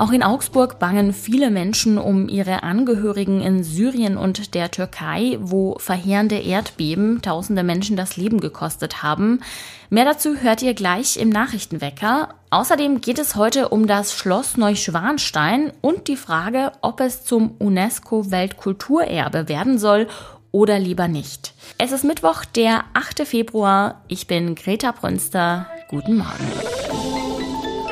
Auch in Augsburg bangen viele Menschen um ihre Angehörigen in Syrien und der Türkei, wo verheerende Erdbeben tausende Menschen das Leben gekostet haben. Mehr dazu hört ihr gleich im Nachrichtenwecker. Außerdem geht es heute um das Schloss Neuschwanstein und die Frage, ob es zum UNESCO-Weltkulturerbe werden soll oder lieber nicht. Es ist Mittwoch, der 8. Februar. Ich bin Greta Brünster. Guten Morgen.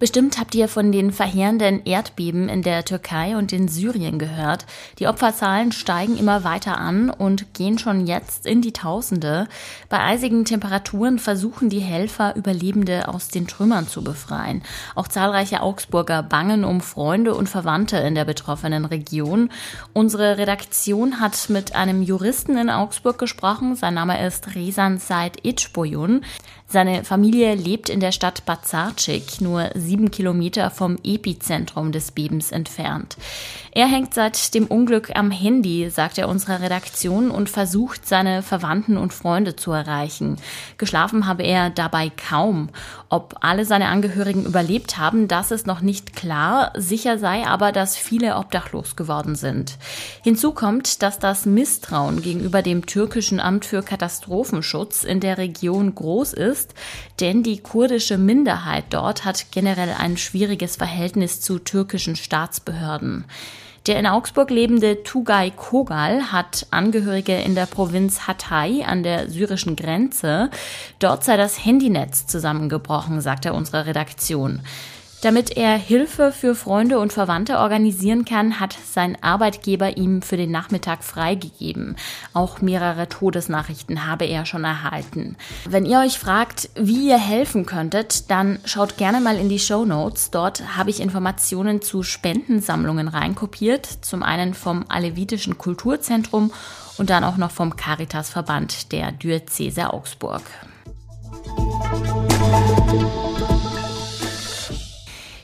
Bestimmt habt ihr von den verheerenden Erdbeben in der Türkei und in Syrien gehört. Die Opferzahlen steigen immer weiter an und gehen schon jetzt in die Tausende. Bei eisigen Temperaturen versuchen die Helfer, Überlebende aus den Trümmern zu befreien. Auch zahlreiche Augsburger bangen um Freunde und Verwandte in der betroffenen Region. Unsere Redaktion hat mit einem Juristen in Augsburg gesprochen. Sein Name ist Resan Said Itchboyun. Seine Familie lebt in der Stadt Bazarcik, nur sieben Kilometer vom Epizentrum des Bebens entfernt. Er hängt seit dem Unglück am Handy, sagt er unserer Redaktion, und versucht, seine Verwandten und Freunde zu erreichen. Geschlafen habe er dabei kaum. Ob alle seine Angehörigen überlebt haben, das ist noch nicht klar. Sicher sei aber, dass viele obdachlos geworden sind. Hinzu kommt, dass das Misstrauen gegenüber dem türkischen Amt für Katastrophenschutz in der Region groß ist, denn die kurdische Minderheit dort hat generell ein schwieriges Verhältnis zu türkischen Staatsbehörden. Der in Augsburg lebende Tugay Kogal hat Angehörige in der Provinz Hatay an der syrischen Grenze. Dort sei das Handynetz zusammengebrochen, sagt er unserer Redaktion. Damit er Hilfe für Freunde und Verwandte organisieren kann, hat sein Arbeitgeber ihm für den Nachmittag freigegeben. Auch mehrere Todesnachrichten habe er schon erhalten. Wenn ihr euch fragt, wie ihr helfen könntet, dann schaut gerne mal in die Show Notes. Dort habe ich Informationen zu Spendensammlungen reinkopiert. Zum einen vom Alevitischen Kulturzentrum und dann auch noch vom Caritasverband der Diözese Augsburg.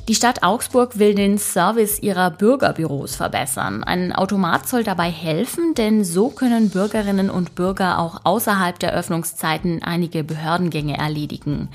Die Stadt Augsburg will den Service ihrer Bürgerbüros verbessern. Ein Automat soll dabei helfen, denn so können Bürgerinnen und Bürger auch außerhalb der Öffnungszeiten einige Behördengänge erledigen.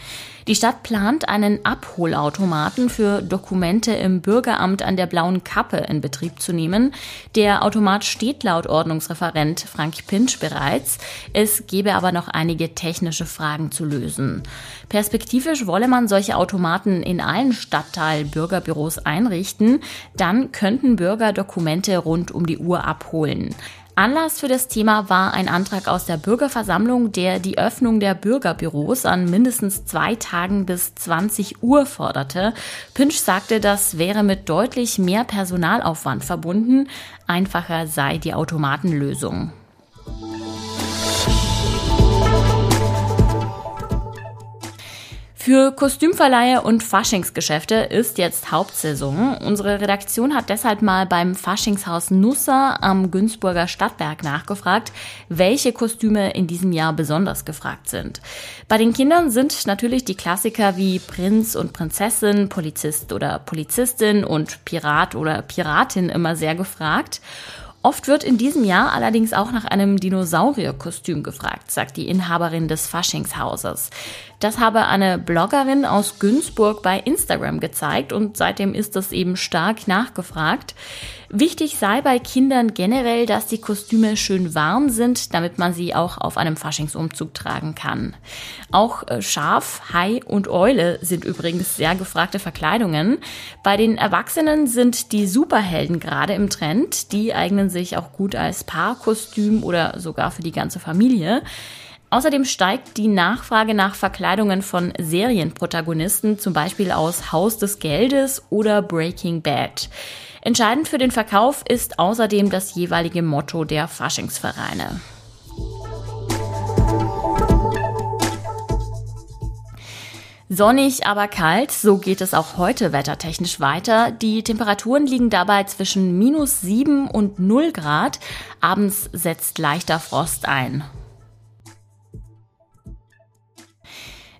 Die Stadt plant einen Abholautomaten für Dokumente im Bürgeramt an der Blauen Kappe in Betrieb zu nehmen. Der Automat steht laut Ordnungsreferent Frank Pinsch bereits. Es gäbe aber noch einige technische Fragen zu lösen. Perspektivisch wolle man solche Automaten in allen Stadtteil-Bürgerbüros einrichten. Dann könnten Bürger Dokumente rund um die Uhr abholen. Anlass für das Thema war ein Antrag aus der Bürgerversammlung, der die Öffnung der Bürgerbüros an mindestens zwei Tagen bis 20 Uhr forderte. Pünsch sagte, das wäre mit deutlich mehr Personalaufwand verbunden. Einfacher sei die Automatenlösung. Für Kostümverleihe und Faschingsgeschäfte ist jetzt Hauptsaison. Unsere Redaktion hat deshalb mal beim Faschingshaus Nusser am Günzburger Stadtberg nachgefragt, welche Kostüme in diesem Jahr besonders gefragt sind. Bei den Kindern sind natürlich die Klassiker wie Prinz und Prinzessin, Polizist oder Polizistin und Pirat oder Piratin immer sehr gefragt. Oft wird in diesem Jahr allerdings auch nach einem Dinosaurierkostüm gefragt, sagt die Inhaberin des Faschingshauses. Das habe eine Bloggerin aus Günzburg bei Instagram gezeigt und seitdem ist es eben stark nachgefragt. Wichtig sei bei Kindern generell, dass die Kostüme schön warm sind, damit man sie auch auf einem Faschingsumzug tragen kann. Auch äh, Schaf, Hai und Eule sind übrigens sehr gefragte Verkleidungen. Bei den Erwachsenen sind die Superhelden gerade im Trend. Die eignen sich auch gut als Paarkostüm oder sogar für die ganze Familie. Außerdem steigt die Nachfrage nach Verkleidungen von Serienprotagonisten, zum Beispiel aus Haus des Geldes oder Breaking Bad. Entscheidend für den Verkauf ist außerdem das jeweilige Motto der Faschingsvereine. Sonnig, aber kalt, so geht es auch heute wettertechnisch weiter. Die Temperaturen liegen dabei zwischen minus 7 und 0 Grad. Abends setzt leichter Frost ein.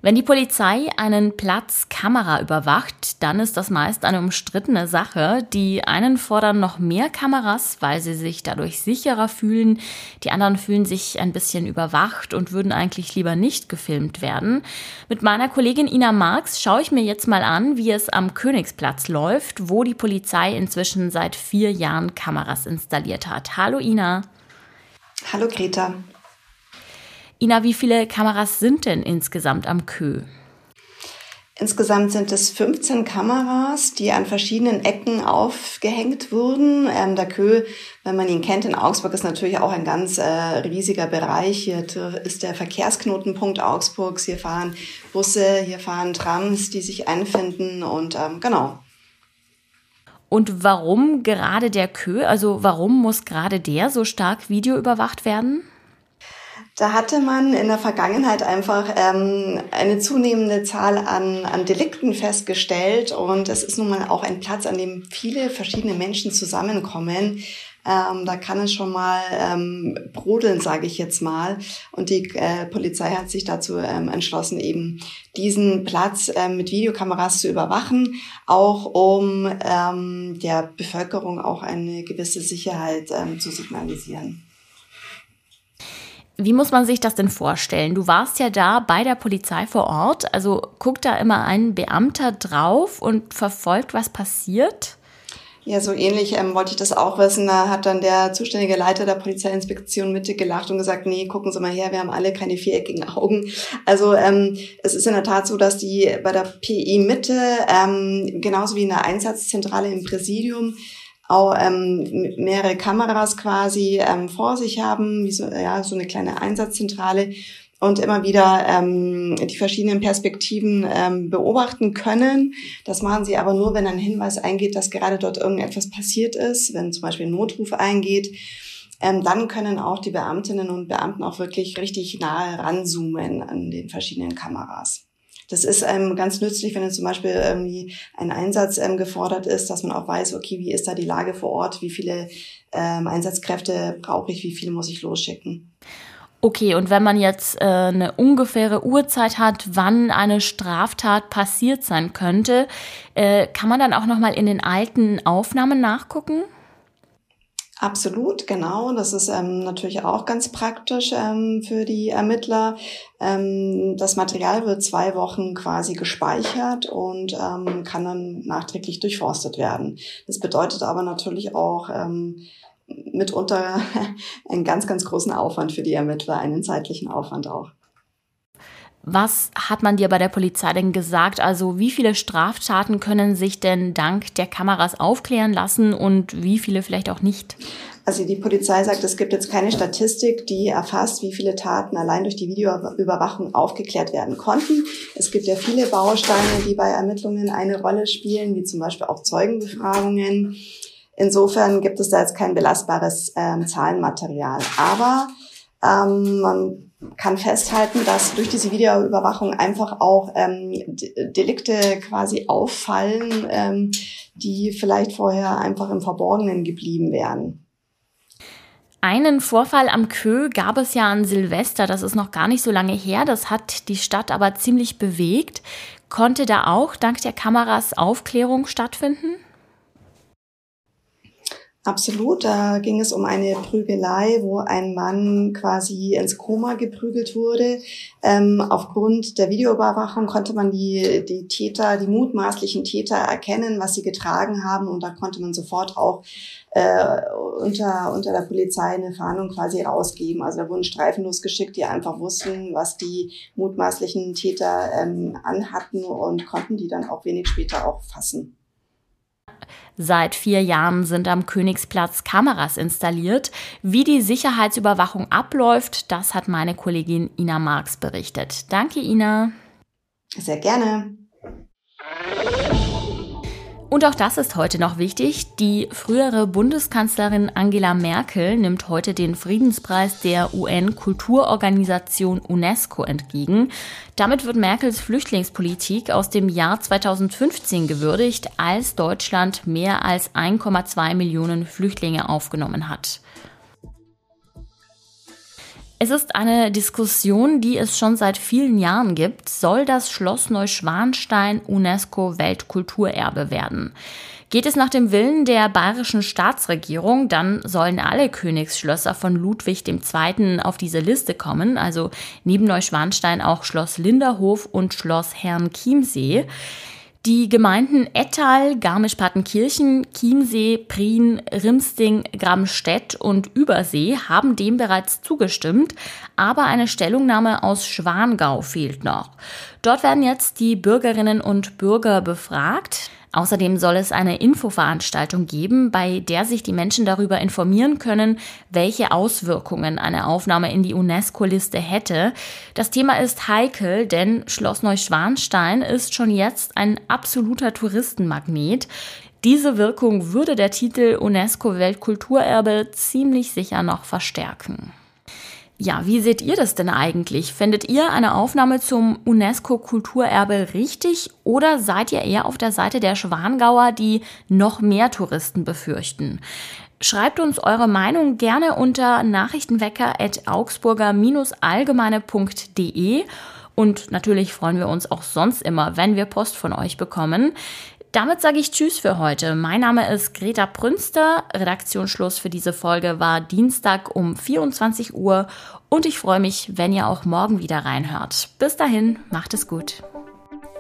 Wenn die Polizei einen Platz Kamera überwacht, dann ist das meist eine umstrittene Sache. Die einen fordern noch mehr Kameras, weil sie sich dadurch sicherer fühlen. Die anderen fühlen sich ein bisschen überwacht und würden eigentlich lieber nicht gefilmt werden. Mit meiner Kollegin Ina Marx schaue ich mir jetzt mal an, wie es am Königsplatz läuft, wo die Polizei inzwischen seit vier Jahren Kameras installiert hat. Hallo Ina. Hallo Greta. Ina, wie viele Kameras sind denn insgesamt am Kö? Insgesamt sind es 15 Kameras, die an verschiedenen Ecken aufgehängt wurden. Ähm, der Kö, wenn man ihn kennt in Augsburg, ist natürlich auch ein ganz äh, riesiger Bereich. Hier ist der Verkehrsknotenpunkt Augsburgs. Hier fahren Busse, hier fahren Trams, die sich einfinden und ähm, genau. Und warum gerade der Kö? Also warum muss gerade der so stark videoüberwacht werden? Da hatte man in der Vergangenheit einfach ähm, eine zunehmende Zahl an, an Delikten festgestellt und es ist nun mal auch ein Platz, an dem viele verschiedene Menschen zusammenkommen. Ähm, da kann es schon mal ähm, brodeln, sage ich jetzt mal. Und die äh, Polizei hat sich dazu ähm, entschlossen, eben diesen Platz ähm, mit Videokameras zu überwachen, auch um ähm, der Bevölkerung auch eine gewisse Sicherheit ähm, zu signalisieren. Wie muss man sich das denn vorstellen? Du warst ja da bei der Polizei vor Ort, also guckt da immer ein Beamter drauf und verfolgt, was passiert? Ja, so ähnlich ähm, wollte ich das auch wissen. Da hat dann der zuständige Leiter der Polizeiinspektion Mitte gelacht und gesagt, nee, gucken Sie mal her, wir haben alle keine viereckigen Augen. Also ähm, es ist in der Tat so, dass die bei der PI Mitte, ähm, genauso wie in der Einsatzzentrale im Präsidium, auch ähm, mehrere Kameras quasi ähm, vor sich haben, wie so, ja, so eine kleine Einsatzzentrale und immer wieder ähm, die verschiedenen Perspektiven ähm, beobachten können. Das machen sie aber nur, wenn ein Hinweis eingeht, dass gerade dort irgendetwas passiert ist, wenn zum Beispiel ein Notruf eingeht. Ähm, dann können auch die Beamtinnen und Beamten auch wirklich richtig nahe ranzoomen an den verschiedenen Kameras. Das ist ähm, ganz nützlich, wenn zum Beispiel irgendwie ein Einsatz ähm, gefordert ist, dass man auch weiß, okay, wie ist da die Lage vor Ort, wie viele ähm, Einsatzkräfte brauche ich, wie viele muss ich losschicken. Okay, und wenn man jetzt äh, eine ungefähre Uhrzeit hat, wann eine Straftat passiert sein könnte, äh, kann man dann auch noch mal in den alten Aufnahmen nachgucken? Absolut, genau. Das ist ähm, natürlich auch ganz praktisch ähm, für die Ermittler. Ähm, das Material wird zwei Wochen quasi gespeichert und ähm, kann dann nachträglich durchforstet werden. Das bedeutet aber natürlich auch ähm, mitunter einen ganz, ganz großen Aufwand für die Ermittler, einen zeitlichen Aufwand auch. Was hat man dir bei der Polizei denn gesagt? Also wie viele Straftaten können sich denn dank der Kameras aufklären lassen und wie viele vielleicht auch nicht? Also die Polizei sagt, es gibt jetzt keine Statistik, die erfasst, wie viele Taten allein durch die Videoüberwachung aufgeklärt werden konnten. Es gibt ja viele Bausteine, die bei Ermittlungen eine Rolle spielen, wie zum Beispiel auch Zeugenbefragungen. Insofern gibt es da jetzt kein belastbares ähm, Zahlenmaterial. Aber ähm, man kann festhalten, dass durch diese Videoüberwachung einfach auch ähm, Delikte quasi auffallen, ähm, die vielleicht vorher einfach im Verborgenen geblieben wären. Einen Vorfall am Kö gab es ja an Silvester, das ist noch gar nicht so lange her, das hat die Stadt aber ziemlich bewegt. Konnte da auch dank der Kameras Aufklärung stattfinden? Absolut, da ging es um eine Prügelei, wo ein Mann quasi ins Koma geprügelt wurde. Ähm, aufgrund der Videoüberwachung konnte man die, die Täter, die mutmaßlichen Täter erkennen, was sie getragen haben und da konnte man sofort auch äh, unter, unter der Polizei eine Fahndung quasi rausgeben. Also da wurden Streifen losgeschickt, die einfach wussten, was die mutmaßlichen Täter ähm, anhatten und konnten die dann auch wenig später auch fassen. Seit vier Jahren sind am Königsplatz Kameras installiert. Wie die Sicherheitsüberwachung abläuft, das hat meine Kollegin Ina Marx berichtet. Danke, Ina. Sehr gerne. Und auch das ist heute noch wichtig. Die frühere Bundeskanzlerin Angela Merkel nimmt heute den Friedenspreis der UN-Kulturorganisation UNESCO entgegen. Damit wird Merkels Flüchtlingspolitik aus dem Jahr 2015 gewürdigt, als Deutschland mehr als 1,2 Millionen Flüchtlinge aufgenommen hat. Es ist eine Diskussion, die es schon seit vielen Jahren gibt. Soll das Schloss Neuschwanstein UNESCO Weltkulturerbe werden? Geht es nach dem Willen der bayerischen Staatsregierung, dann sollen alle Königsschlösser von Ludwig II. auf diese Liste kommen, also neben Neuschwanstein auch Schloss Linderhof und Schloss Herrenchiemsee. Die Gemeinden Ettal, Garmisch-Partenkirchen, Chiemsee, Prien, Rimsting, Gramstedt und Übersee haben dem bereits zugestimmt, aber eine Stellungnahme aus Schwangau fehlt noch. Dort werden jetzt die Bürgerinnen und Bürger befragt. Außerdem soll es eine Infoveranstaltung geben, bei der sich die Menschen darüber informieren können, welche Auswirkungen eine Aufnahme in die UNESCO-Liste hätte. Das Thema ist heikel, denn Schloss Neuschwanstein ist schon jetzt ein absoluter Touristenmagnet. Diese Wirkung würde der Titel UNESCO Weltkulturerbe ziemlich sicher noch verstärken. Ja, wie seht ihr das denn eigentlich? Findet ihr eine Aufnahme zum UNESCO-Kulturerbe richtig oder seid ihr eher auf der Seite der Schwangauer, die noch mehr Touristen befürchten? Schreibt uns eure Meinung gerne unter nachrichtenwecker.augsburger-allgemeine.de und natürlich freuen wir uns auch sonst immer, wenn wir Post von euch bekommen. Damit sage ich Tschüss für heute. Mein Name ist Greta Prünster. Redaktionsschluss für diese Folge war Dienstag um 24 Uhr und ich freue mich, wenn ihr auch morgen wieder reinhört. Bis dahin, macht es gut.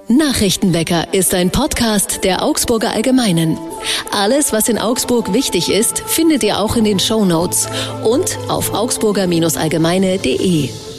Nachrichtenwecker ist ein Podcast der Augsburger Allgemeinen. Alles, was in Augsburg wichtig ist, findet ihr auch in den Show Notes und auf augsburger-allgemeine.de.